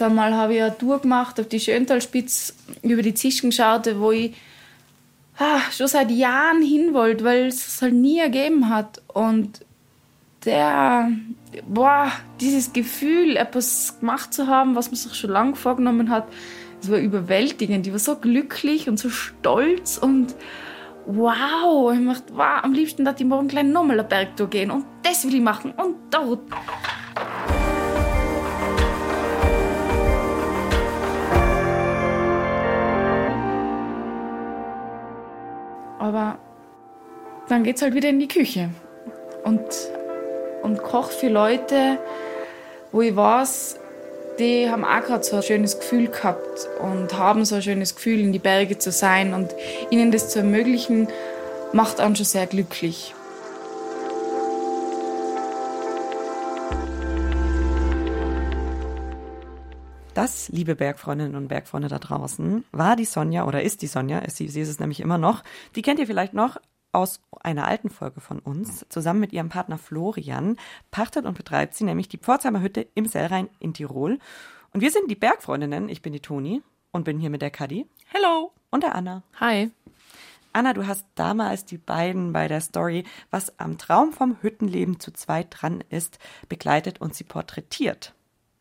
Einmal habe ich eine Tour gemacht auf die Schöntalspitze über die Zischen geschaut, wo ich ah, schon seit Jahren hin wollte, weil es es halt nie ergeben hat. Und der, boah, dieses Gefühl, etwas gemacht zu haben, was man sich schon lange vorgenommen hat, das war überwältigend. Ich war so glücklich und so stolz und wow, ich dachte, wow, am liebsten dass ich morgen gleich nochmal eine Bergtour gehen und das will ich machen und dort. Aber dann geht's halt wieder in die Küche und, und kocht für Leute, wo ich weiß, die haben auch gerade so ein schönes Gefühl gehabt und haben so ein schönes Gefühl, in die Berge zu sein und ihnen das zu ermöglichen, macht einen schon sehr glücklich. Das, liebe Bergfreundinnen und Bergfreunde da draußen, war die Sonja oder ist die Sonja, sie, sie ist es nämlich immer noch. Die kennt ihr vielleicht noch aus einer alten Folge von uns. Zusammen mit ihrem Partner Florian pachtet und betreibt sie nämlich die Pforzheimer Hütte im Sellrhein in Tirol. Und wir sind die Bergfreundinnen. Ich bin die Toni und bin hier mit der Kadi. Hello. Und der Anna. Hi. Anna, du hast damals die beiden bei der Story, was am Traum vom Hüttenleben zu zweit dran ist, begleitet und sie porträtiert.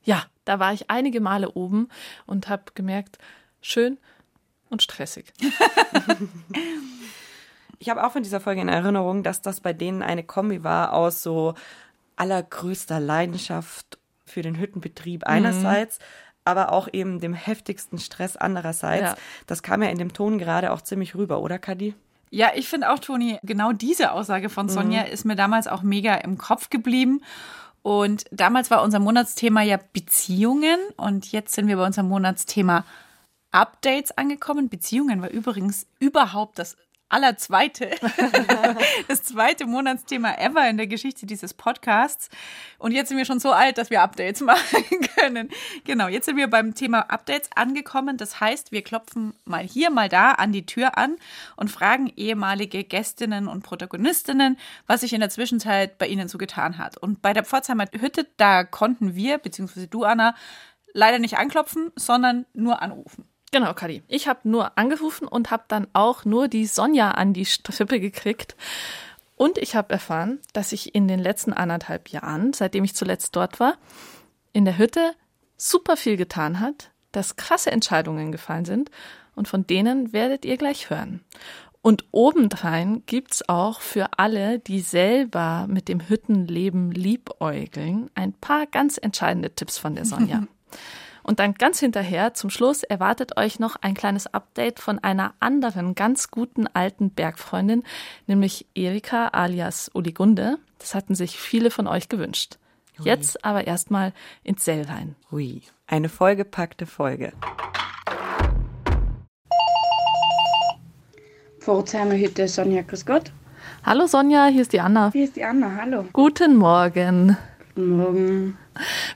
Ja, da war ich einige Male oben und habe gemerkt, schön und stressig. ich habe auch von dieser Folge in Erinnerung, dass das bei denen eine Kombi war aus so allergrößter Leidenschaft für den Hüttenbetrieb einerseits, mhm. aber auch eben dem heftigsten Stress andererseits. Ja. Das kam ja in dem Ton gerade auch ziemlich rüber, oder Kadi? Ja, ich finde auch, Toni, genau diese Aussage von Sonja mhm. ist mir damals auch mega im Kopf geblieben. Und damals war unser Monatsthema ja Beziehungen und jetzt sind wir bei unserem Monatsthema Updates angekommen. Beziehungen war übrigens überhaupt das allerzweite, das zweite Monatsthema ever in der Geschichte dieses Podcasts. Und jetzt sind wir schon so alt, dass wir Updates machen können. Genau, jetzt sind wir beim Thema Updates angekommen. Das heißt, wir klopfen mal hier, mal da an die Tür an und fragen ehemalige Gästinnen und Protagonistinnen, was sich in der Zwischenzeit bei ihnen so getan hat. Und bei der Pforzheimer Hütte, da konnten wir, beziehungsweise du, Anna, leider nicht anklopfen, sondern nur anrufen. Genau, Kadi. Ich habe nur angerufen und habe dann auch nur die Sonja an die Strippe gekriegt. Und ich habe erfahren, dass sich in den letzten anderthalb Jahren, seitdem ich zuletzt dort war, in der Hütte super viel getan hat, dass krasse Entscheidungen gefallen sind und von denen werdet ihr gleich hören. Und obendrein gibt's auch für alle, die selber mit dem Hüttenleben liebäugeln, ein paar ganz entscheidende Tipps von der Sonja. Und dann ganz hinterher, zum Schluss, erwartet euch noch ein kleines Update von einer anderen ganz guten alten Bergfreundin, nämlich Erika alias Uligunde. Das hatten sich viele von euch gewünscht. Ui. Jetzt aber erstmal ins Sell rein. Hui, eine vollgepackte Folge. Pforzheimer Hütte, Sonja, grüß Gott. Hallo Sonja, hier ist die Anna. Hier ist die Anna, hallo. Guten Morgen. Guten Morgen.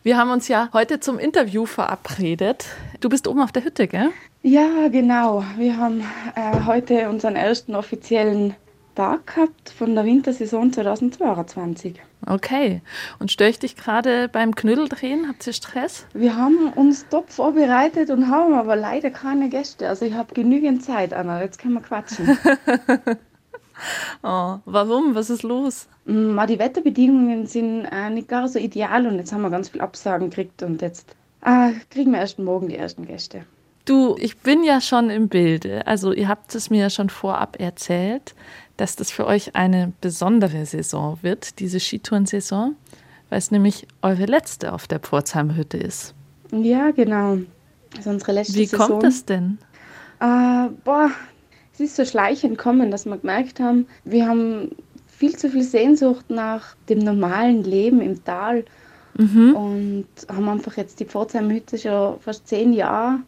Wir haben uns ja heute zum Interview verabredet. Du bist oben auf der Hütte, gell? Ja, genau. Wir haben äh, heute unseren ersten offiziellen Tag gehabt von der Wintersaison 2022. Okay. Und störe ich dich gerade beim Knödeldrehen? Habt ihr Stress? Wir haben uns top vorbereitet und haben aber leider keine Gäste. Also ich habe genügend Zeit, Anna. Jetzt können wir quatschen. oh, warum? Was ist los? Mm, die Wetterbedingungen sind äh, nicht gar so ideal und jetzt haben wir ganz viel Absagen gekriegt und jetzt äh, kriegen wir erst morgen die ersten Gäste. Du, ich bin ja schon im Bilde. Also ihr habt es mir ja schon vorab erzählt, dass das für euch eine besondere Saison wird, diese Skitourensaison, weil es nämlich eure letzte auf der Pforzheimer Hütte ist. Ja, genau. Das ist unsere letzte Wie Saison. kommt das denn? Äh, boah, es ist so schleichend kommen, dass wir gemerkt haben, wir haben viel zu viel Sehnsucht nach dem normalen Leben im Tal mhm. und haben einfach jetzt die Pforzheim-Hütte schon fast zehn Jahre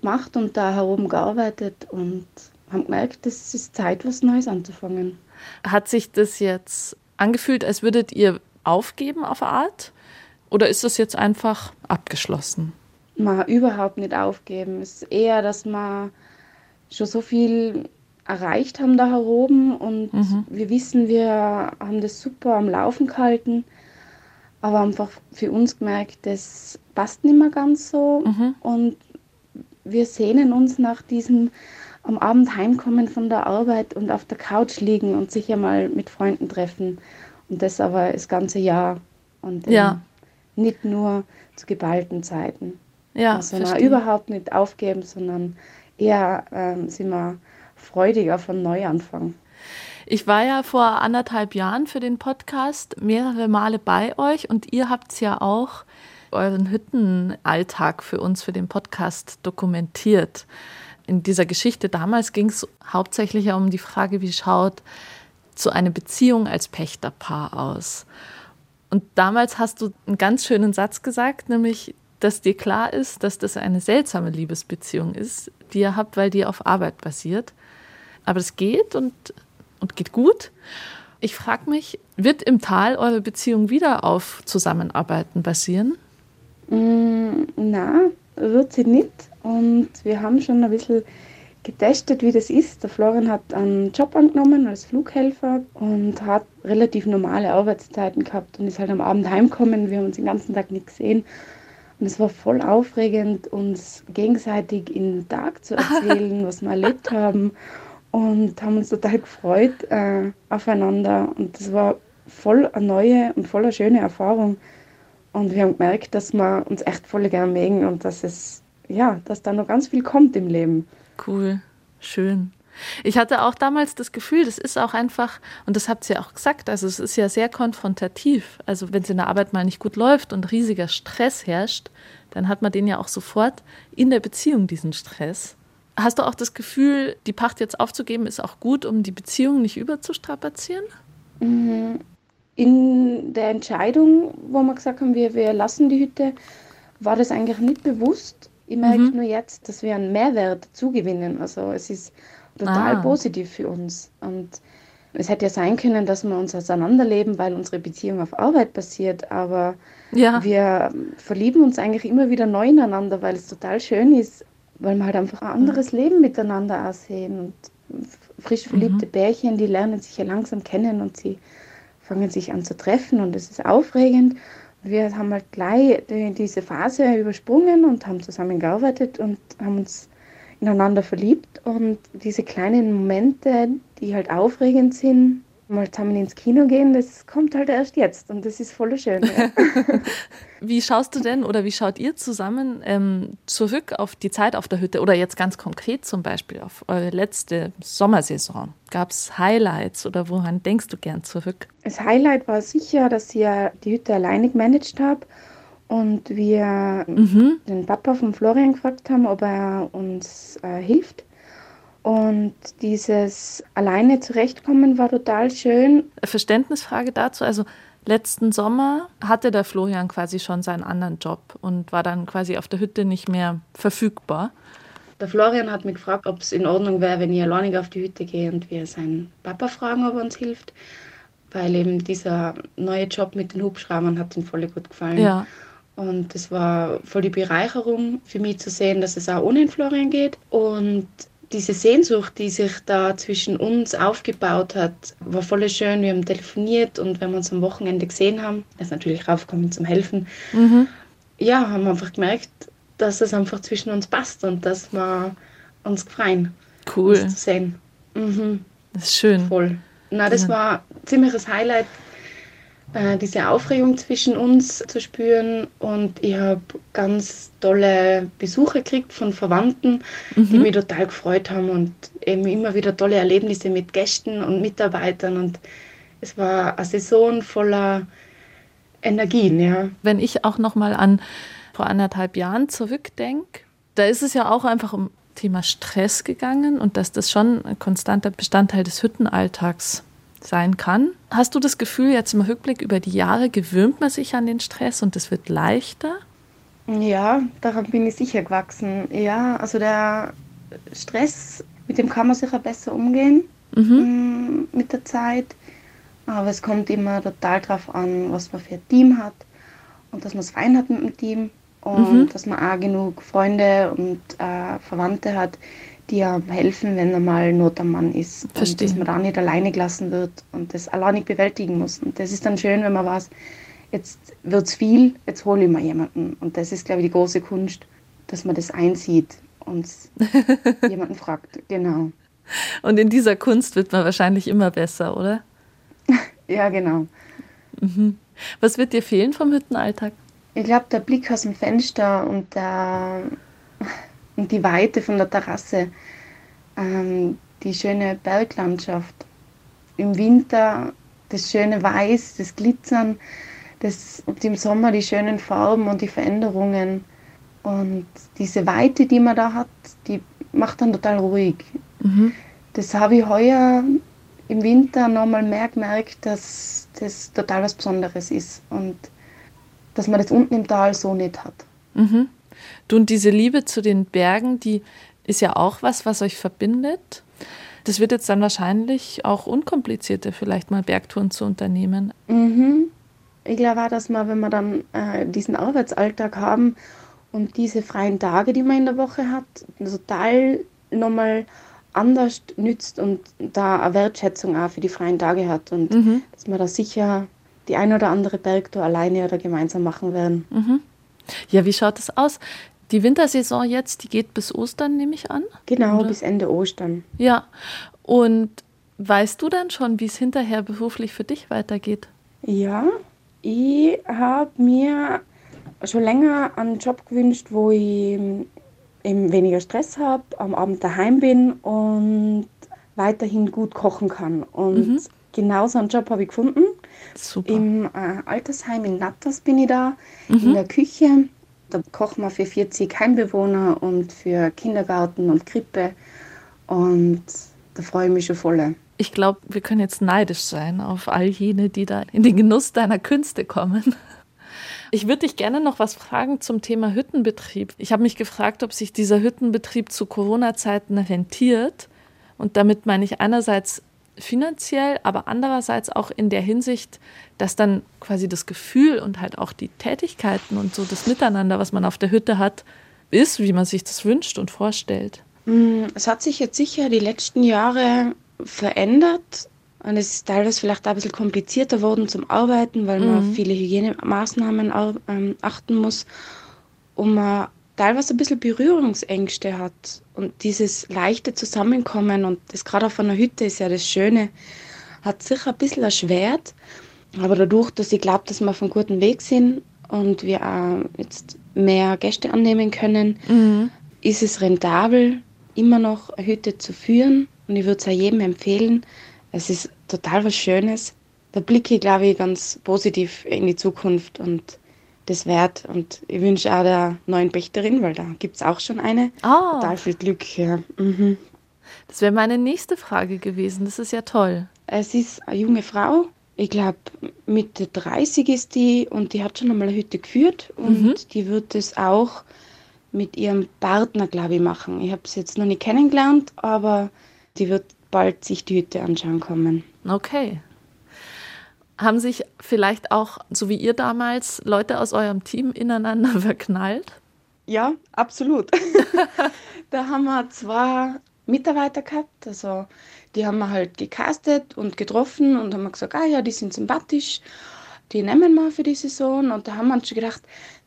gemacht und da herum gearbeitet und haben gemerkt, es ist Zeit, was Neues anzufangen. Hat sich das jetzt angefühlt, als würdet ihr aufgeben auf Art? Oder ist das jetzt einfach abgeschlossen? Man überhaupt nicht aufgeben. Es ist eher, dass man schon so viel erreicht haben da heroben und mhm. wir wissen, wir haben das super am Laufen gehalten. aber einfach für uns gemerkt, das passt nicht mehr ganz so. Mhm. Und wir sehnen uns nach diesem am Abend heimkommen von der Arbeit und auf der Couch liegen und sich ja mal mit Freunden treffen. Und das aber das ganze Jahr. Und ja. nicht nur zu geballten Zeiten. Ja, also na, überhaupt nicht aufgeben, sondern eher ähm, sind wir freudiger von Neuanfang. Ich war ja vor anderthalb Jahren für den Podcast mehrere Male bei euch und ihr habt ja auch euren Hüttenalltag für uns für den Podcast dokumentiert. In dieser Geschichte damals ging es hauptsächlich um die Frage, wie schaut so eine Beziehung als Pächterpaar aus. Und damals hast du einen ganz schönen Satz gesagt, nämlich, dass dir klar ist, dass das eine seltsame Liebesbeziehung ist, die ihr habt, weil die auf Arbeit basiert. Aber es geht und, und geht gut. Ich frage mich, wird im Tal eure Beziehung wieder auf Zusammenarbeiten basieren? Mm, na, wird sie nicht. Und wir haben schon ein bisschen getestet, wie das ist. Der Florian hat einen Job angenommen als Flughelfer und hat relativ normale Arbeitszeiten gehabt und ist halt am Abend heimgekommen. Wir haben uns den ganzen Tag nicht gesehen. Und es war voll aufregend, uns gegenseitig in den Tag zu erzählen, was wir erlebt haben. Und haben uns total gefreut äh, aufeinander. Und das war voll eine neue und voll eine schöne Erfahrung. Und wir haben gemerkt, dass wir uns echt voll gern mögen und dass es, ja, dass da noch ganz viel kommt im Leben. Cool, schön. Ich hatte auch damals das Gefühl, das ist auch einfach, und das habt ihr ja auch gesagt, also es ist ja sehr konfrontativ. Also wenn es in der Arbeit mal nicht gut läuft und riesiger Stress herrscht, dann hat man den ja auch sofort in der Beziehung, diesen Stress. Hast du auch das Gefühl, die Pacht jetzt aufzugeben, ist auch gut, um die Beziehung nicht überzustrapazieren? Mhm. In der Entscheidung, wo wir gesagt haben, wir, wir lassen die Hütte, war das eigentlich nicht bewusst. Ich merke mhm. nur jetzt, dass wir einen Mehrwert zugewinnen. Also es ist total ah. positiv für uns. Und es hätte ja sein können, dass wir uns auseinanderleben, weil unsere Beziehung auf Arbeit basiert. Aber ja. wir verlieben uns eigentlich immer wieder neu ineinander, weil es total schön ist, weil wir halt einfach ein anderes mhm. Leben miteinander aussehen. Und frisch verliebte mhm. Pärchen, die lernen sich ja langsam kennen und sie fangen sich an zu treffen und es ist aufregend. Wir haben halt gleich diese Phase übersprungen und haben zusammen gearbeitet und haben uns ineinander verliebt. Und diese kleinen Momente, die halt aufregend sind, mal zusammen ins Kino gehen, das kommt halt erst jetzt und das ist voll schön. Ja. wie schaust du denn oder wie schaut ihr zusammen ähm, zurück auf die Zeit auf der Hütte oder jetzt ganz konkret zum Beispiel auf eure letzte Sommersaison? Gab es Highlights oder woran denkst du gern zurück? Das Highlight war sicher, dass ich die Hütte alleine gemanagt habe und wir mhm. den Papa von Florian gefragt haben, ob er uns äh, hilft. Und dieses alleine zurechtkommen war total schön. Verständnisfrage dazu. Also letzten Sommer hatte der Florian quasi schon seinen anderen Job und war dann quasi auf der Hütte nicht mehr verfügbar. Der Florian hat mich gefragt, ob es in Ordnung wäre, wenn ich alleinig auf die Hütte gehe und wir seinen Papa fragen, ob er uns hilft. Weil eben dieser neue Job mit den Hubschraubern hat ihm voll gut gefallen. Ja. Und es war voll die Bereicherung für mich zu sehen, dass es auch ohne Florian geht. Und diese Sehnsucht, die sich da zwischen uns aufgebaut hat, war voll schön. Wir haben telefoniert und wenn wir uns am Wochenende gesehen haben, er ist natürlich raufgekommen zum Helfen, mhm. ja, haben wir einfach gemerkt, dass es einfach zwischen uns passt und dass wir uns freuen, cool. uns zu sehen. Mhm. Das ist schön. Voll. Na, das war ein ziemliches Highlight äh, diese Aufregung zwischen uns zu spüren. Und ich habe ganz tolle Besuche gekriegt von Verwandten, mhm. die mich total gefreut haben und eben immer wieder tolle Erlebnisse mit Gästen und Mitarbeitern. Und es war eine Saison voller Energien. Ja. Wenn ich auch noch mal an vor anderthalb Jahren zurückdenke, da ist es ja auch einfach um Thema Stress gegangen und dass das schon ein konstanter Bestandteil des Hüttenalltags sein kann. Hast du das Gefühl, jetzt im Rückblick über die Jahre gewöhnt man sich an den Stress und es wird leichter? Ja, daran bin ich sicher gewachsen. Ja, also der Stress, mit dem kann man sicher besser umgehen mhm. Mm, mit der Zeit. Aber es kommt immer total darauf an, was man für ein Team hat und dass man es fein hat mit dem Team und mhm. dass man auch genug Freunde und äh, Verwandte hat, die ja helfen, wenn er mal Not am Mann ist. Verstehe. Und dass man da nicht alleine gelassen wird und das alleine bewältigen muss. Und das ist dann schön, wenn man weiß, jetzt wird es viel, jetzt hole ich mir jemanden. Und das ist, glaube ich, die große Kunst, dass man das einsieht und jemanden fragt. Genau. Und in dieser Kunst wird man wahrscheinlich immer besser, oder? ja, genau. Mhm. Was wird dir fehlen vom Hüttenalltag? Ich glaube, der Blick aus dem Fenster und, der, und die Weite von der Terrasse, ähm, die schöne Berglandschaft. Im Winter das schöne Weiß, das Glitzern, das, und im Sommer die schönen Farben und die Veränderungen. Und diese Weite, die man da hat, die macht dann total ruhig. Mhm. Das habe ich heuer im Winter nochmal mehr gemerkt, dass das total was Besonderes ist und dass man das unten im Tal so nicht hat. Mhm. Du und diese Liebe zu den Bergen, die ist ja auch was, was euch verbindet. Das wird jetzt dann wahrscheinlich auch unkomplizierter, vielleicht mal Bergtouren zu unternehmen. Mhm. Ich glaube auch, dass man, wenn wir dann äh, diesen Arbeitsalltag haben und diese freien Tage, die man in der Woche hat, total nochmal anders nützt und da eine Wertschätzung auch für die freien Tage hat und mhm. dass wir da sicher die ein oder andere Bergtour alleine oder gemeinsam machen werden. Mhm. Ja, wie schaut das aus? Die Wintersaison jetzt, die geht bis Ostern, nehme ich an? Genau, oder? bis Ende Ostern. Ja. Und weißt du dann schon, wie es hinterher beruflich für dich weitergeht? Ja, ich habe mir schon länger einen Job gewünscht, wo ich eben weniger Stress habe, am Abend daheim bin und weiterhin gut kochen kann. Und mhm. genau so einen Job habe ich gefunden. Super. Im äh, Altersheim in Natters bin ich da, mhm. in der Küche. Da kochen wir für 40 Heimbewohner und für Kindergarten und Krippe. Und da freue ich mich schon voll. Ich glaube, wir können jetzt neidisch sein auf all jene, die da in den Genuss deiner Künste kommen. Ich würde dich gerne noch was fragen zum Thema Hüttenbetrieb. Ich habe mich gefragt, ob sich dieser Hüttenbetrieb zu Corona-Zeiten rentiert. Und damit meine ich einerseits finanziell, aber andererseits auch in der Hinsicht, dass dann quasi das Gefühl und halt auch die Tätigkeiten und so das Miteinander, was man auf der Hütte hat, ist, wie man sich das wünscht und vorstellt. Mm, es hat sich jetzt sicher die letzten Jahre verändert. Und es ist teilweise vielleicht auch ein bisschen komplizierter worden zum Arbeiten, weil man mhm. viele Hygienemaßnahmen ähm, achten muss und man teilweise ein bisschen Berührungsängste hat. Und dieses leichte Zusammenkommen und das gerade auf einer Hütte ist ja das Schöne, hat sicher ein bisschen erschwert. Aber dadurch, dass ich glaube, dass wir auf einem guten Weg sind und wir auch jetzt mehr Gäste annehmen können, mhm. ist es rentabel, immer noch eine Hütte zu führen. Und ich würde es auch jedem empfehlen, es ist total was Schönes. Da blicke ich, glaube ich, ganz positiv in die Zukunft und das wert. Und ich wünsche auch der neuen Pächterin, weil da gibt es auch schon eine, oh. total viel Glück. Ja. Mhm. Das wäre meine nächste Frage gewesen. Das ist ja toll. Es ist eine junge Frau. Ich glaube, Mitte 30 ist die und die hat schon einmal eine Hütte geführt und mhm. die wird es auch mit ihrem Partner, glaube ich, machen. Ich habe sie jetzt noch nicht kennengelernt, aber die wird bald sich die Hütte anschauen kommen. Okay. Haben sich vielleicht auch, so wie ihr damals, Leute aus eurem Team ineinander verknallt? Ja, absolut. da haben wir zwei Mitarbeiter gehabt, also die haben wir halt gecastet und getroffen und haben gesagt, ah ja, die sind sympathisch, die nehmen wir für die Saison und da haben wir uns schon gedacht,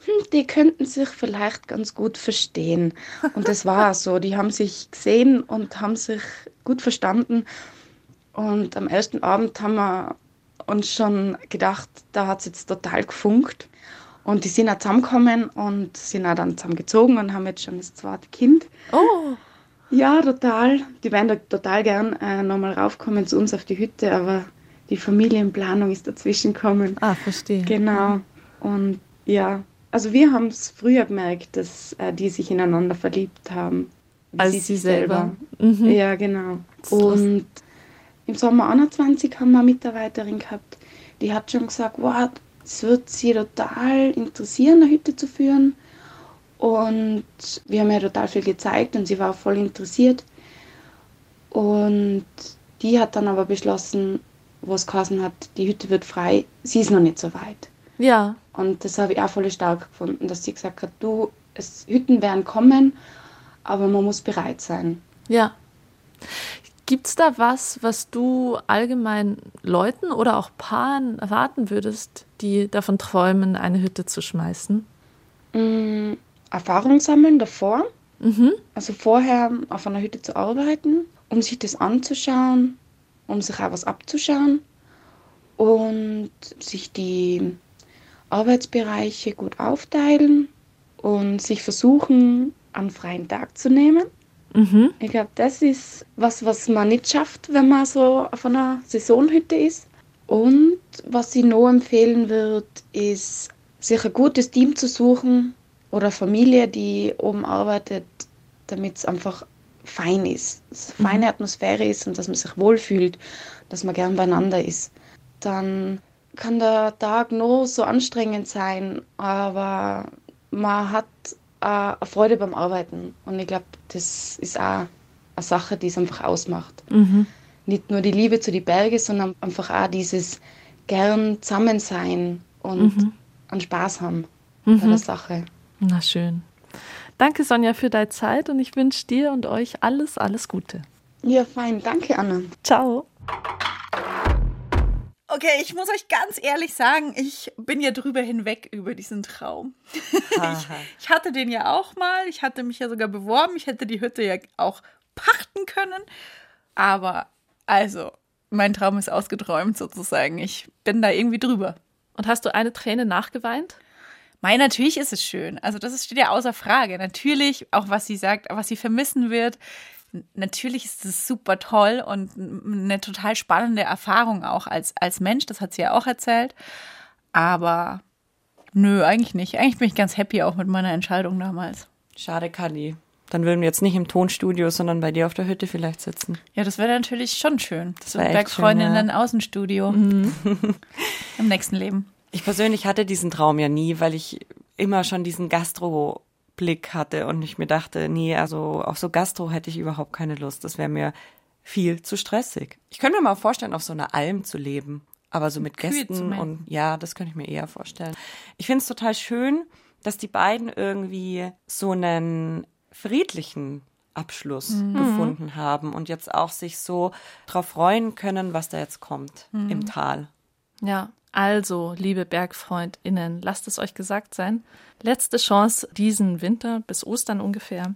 hm, die könnten sich vielleicht ganz gut verstehen. Und das war so, die haben sich gesehen und haben sich gut verstanden. Und am ersten Abend haben wir uns schon gedacht, da hat es jetzt total gefunkt. Und die sind auch zusammengekommen und sind auch dann zusammengezogen und haben jetzt schon das zweite Kind. Oh! Ja, total. Die werden da total gern äh, nochmal raufkommen zu uns auf die Hütte, aber die Familienplanung ist dazwischen gekommen. Ah, verstehe. Genau. Und ja, also wir haben es früher gemerkt, dass äh, die sich ineinander verliebt haben. Als sie, sie selber. selber. Mhm. Ja, genau. Und im Sommer 21 haben wir eine Mitarbeiterin gehabt, die hat schon gesagt, wow, es wird sie total interessieren, eine Hütte zu führen. Und wir haben ihr total viel gezeigt und sie war voll interessiert. Und die hat dann aber beschlossen, wo es geheißen hat, die Hütte wird frei, sie ist noch nicht so weit. Ja. Und das habe ich auch voll stark gefunden, dass sie gesagt hat, du, es, Hütten werden kommen, aber man muss bereit sein. Ja. Gibt es da was, was du allgemein Leuten oder auch Paaren erwarten würdest, die davon träumen, eine Hütte zu schmeißen? Mm, Erfahrung sammeln davor. Mhm. Also vorher auf einer Hütte zu arbeiten, um sich das anzuschauen, um sich auch was abzuschauen und sich die Arbeitsbereiche gut aufteilen und sich versuchen, einen freien Tag zu nehmen. Mhm. Ich glaube, das ist was, was man nicht schafft, wenn man so auf einer Saisonhütte ist. Und was ich noch empfehlen würde, ist, sich ein gutes Team zu suchen oder Familie, die oben arbeitet, damit es einfach fein ist, dass eine feine mhm. Atmosphäre ist und dass man sich wohlfühlt, dass man gern beieinander ist. Dann kann der Tag noch so anstrengend sein, aber man hat äh, eine Freude beim Arbeiten. Und ich glaube, das ist auch eine Sache, die es einfach ausmacht. Mhm. Nicht nur die Liebe zu den Bergen, sondern einfach auch dieses gern Zusammensein und mhm. einen Spaß haben mhm. bei der Sache. Na schön. Danke, Sonja, für deine Zeit und ich wünsche dir und euch alles, alles Gute. Ja, fein. Danke, Anna. Ciao. Okay, ich muss euch ganz ehrlich sagen, ich bin ja drüber hinweg über diesen Traum. ich, ich, hatte den ja auch mal. Ich hatte mich ja sogar beworben. Ich hätte die Hütte ja auch pachten können. Aber also, mein Traum ist ausgeträumt sozusagen. Ich bin da irgendwie drüber. Und hast du eine Träne nachgeweint? Mein, natürlich ist es schön. Also, das steht ja außer Frage. Natürlich, auch was sie sagt, was sie vermissen wird natürlich ist es super toll und eine total spannende Erfahrung auch als, als Mensch, das hat sie ja auch erzählt. Aber nö, eigentlich nicht. Eigentlich bin ich ganz happy auch mit meiner Entscheidung damals. Schade, Kali. Dann würden wir jetzt nicht im Tonstudio, sondern bei dir auf der Hütte vielleicht sitzen. Ja, das wäre natürlich schon schön. Das so Bergfreundinnen ja. Außenstudio mhm. im nächsten Leben. Ich persönlich hatte diesen Traum ja nie, weil ich immer schon diesen Gastro Blick hatte und ich mir dachte, nee, also auf so Gastro hätte ich überhaupt keine Lust. Das wäre mir viel zu stressig. Ich könnte mir mal vorstellen, auf so einer Alm zu leben, aber so mit Kühe Gästen und ja, das könnte ich mir eher vorstellen. Ich finde es total schön, dass die beiden irgendwie so einen friedlichen Abschluss mhm. gefunden haben und jetzt auch sich so drauf freuen können, was da jetzt kommt mhm. im Tal. Ja, also, liebe BergfreundInnen, lasst es euch gesagt sein. Letzte Chance diesen Winter bis Ostern ungefähr.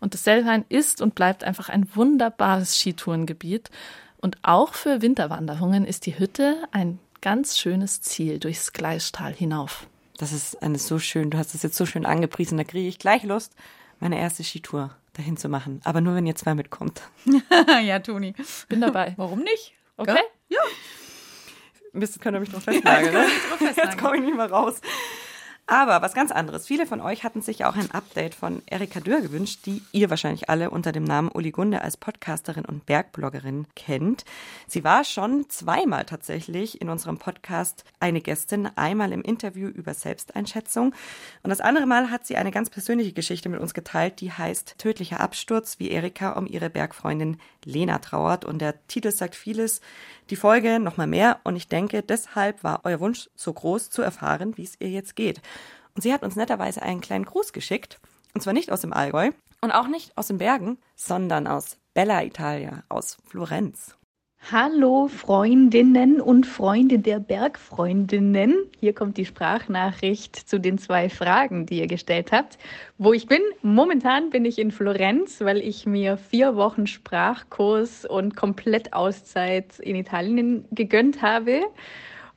Und das Sellhain ist und bleibt einfach ein wunderbares Skitourengebiet. Und auch für Winterwanderungen ist die Hütte ein ganz schönes Ziel durchs Gleistal hinauf. Das ist alles so schön. Du hast es jetzt so schön angepriesen. Da kriege ich gleich Lust, meine erste Skitour dahin zu machen. Aber nur, wenn ihr zwei mitkommt. ja, Toni. Bin dabei. Warum nicht? Okay. Ja. Mist, könnt ihr mich drauf festnageln. Ne? Jetzt komme ich nicht mehr raus. Aber was ganz anderes. Viele von euch hatten sich auch ein Update von Erika Dürr gewünscht, die ihr wahrscheinlich alle unter dem Namen Uli Gunde als Podcasterin und Bergbloggerin kennt. Sie war schon zweimal tatsächlich in unserem Podcast eine Gästin, einmal im Interview über Selbsteinschätzung und das andere Mal hat sie eine ganz persönliche Geschichte mit uns geteilt, die heißt Tödlicher Absturz, wie Erika um ihre Bergfreundin Lena trauert und der Titel sagt vieles, die Folge nochmal mehr und ich denke, deshalb war euer Wunsch so groß zu erfahren, wie es ihr jetzt geht. Und sie hat uns netterweise einen kleinen Gruß geschickt. Und zwar nicht aus dem Allgäu und auch nicht aus den Bergen, sondern aus Bella Italia, aus Florenz. Hallo Freundinnen und Freunde der Bergfreundinnen. Hier kommt die Sprachnachricht zu den zwei Fragen, die ihr gestellt habt. Wo ich bin? Momentan bin ich in Florenz, weil ich mir vier Wochen Sprachkurs und komplett Auszeit in Italien gegönnt habe.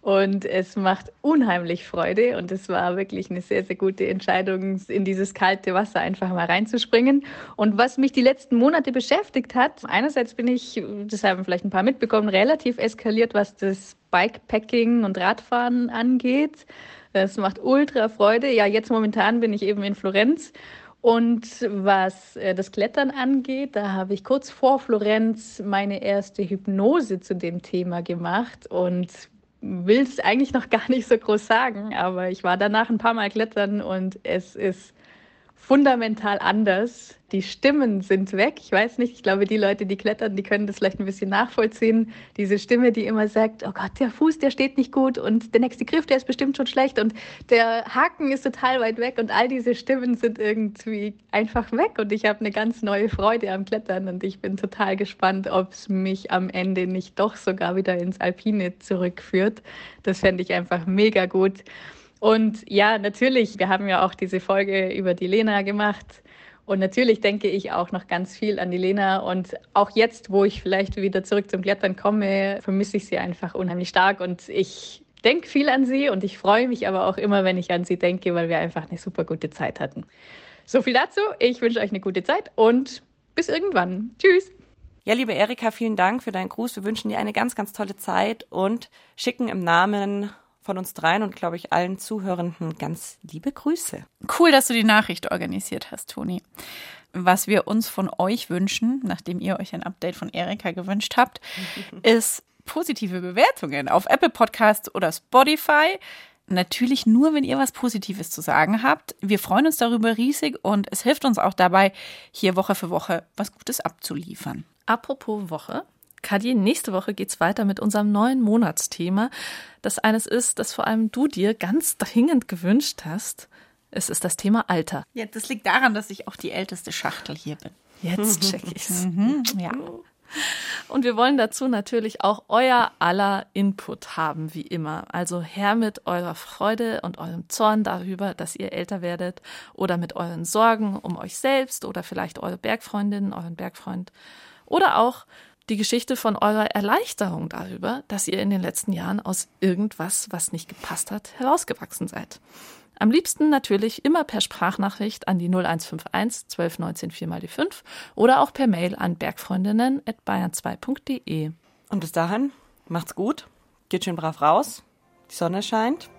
Und es macht unheimlich Freude und es war wirklich eine sehr, sehr gute Entscheidung, in dieses kalte Wasser einfach mal reinzuspringen. Und was mich die letzten Monate beschäftigt hat, einerseits bin ich, das haben vielleicht ein paar mitbekommen, relativ eskaliert, was das Bikepacking und Radfahren angeht. Es macht ultra Freude. Ja, jetzt momentan bin ich eben in Florenz und was äh, das Klettern angeht, da habe ich kurz vor Florenz meine erste Hypnose zu dem Thema gemacht und will es eigentlich noch gar nicht so groß sagen, aber ich war danach ein paar Mal klettern und es ist fundamental anders. Die Stimmen sind weg. Ich weiß nicht, ich glaube, die Leute, die klettern, die können das vielleicht ein bisschen nachvollziehen. Diese Stimme, die immer sagt, oh Gott, der Fuß, der steht nicht gut und der nächste Griff, der ist bestimmt schon schlecht und der Haken ist total weit weg und all diese Stimmen sind irgendwie einfach weg und ich habe eine ganz neue Freude am Klettern und ich bin total gespannt, ob es mich am Ende nicht doch sogar wieder ins Alpine zurückführt. Das fände ich einfach mega gut. Und ja, natürlich, wir haben ja auch diese Folge über die Lena gemacht. Und natürlich denke ich auch noch ganz viel an die Lena. Und auch jetzt, wo ich vielleicht wieder zurück zum Klettern komme, vermisse ich sie einfach unheimlich stark. Und ich denke viel an sie und ich freue mich aber auch immer, wenn ich an sie denke, weil wir einfach eine super gute Zeit hatten. So viel dazu. Ich wünsche euch eine gute Zeit und bis irgendwann. Tschüss. Ja, liebe Erika, vielen Dank für deinen Gruß. Wir wünschen dir eine ganz, ganz tolle Zeit und schicken im Namen von uns dreien und, glaube ich, allen Zuhörenden ganz liebe Grüße. Cool, dass du die Nachricht organisiert hast, Toni. Was wir uns von euch wünschen, nachdem ihr euch ein Update von Erika gewünscht habt, ist positive Bewertungen auf Apple Podcasts oder Spotify. Natürlich nur, wenn ihr was Positives zu sagen habt. Wir freuen uns darüber riesig und es hilft uns auch dabei, hier Woche für Woche was Gutes abzuliefern. Apropos Woche, Kadi, nächste Woche geht's weiter mit unserem neuen Monatsthema, das eines ist, das vor allem du dir ganz dringend gewünscht hast. Es ist das Thema Alter. Ja, das liegt daran, dass ich auch die älteste Schachtel hier bin. Jetzt check ich's. Mhm, ja. Und wir wollen dazu natürlich auch euer aller Input haben, wie immer. Also her mit eurer Freude und eurem Zorn darüber, dass ihr älter werdet oder mit euren Sorgen um euch selbst oder vielleicht eure Bergfreundin, euren Bergfreund oder auch die Geschichte von eurer Erleichterung darüber, dass ihr in den letzten Jahren aus irgendwas, was nicht gepasst hat, herausgewachsen seid. Am liebsten natürlich immer per Sprachnachricht an die 0151 1219 4 mal die 5 oder auch per Mail an bergfreundinnen at bayern2.de. Und bis dahin, macht's gut, geht schön brav raus, die Sonne scheint,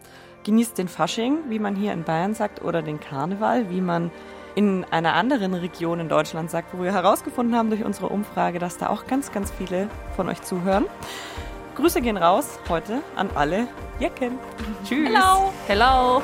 genießt den Fasching, wie man hier in Bayern sagt, oder den Karneval, wie man in einer anderen Region in Deutschland sagt, wo wir herausgefunden haben durch unsere Umfrage, dass da auch ganz, ganz viele von euch zuhören. Grüße gehen raus heute an alle Jecken. Tschüss. Hello. Hello.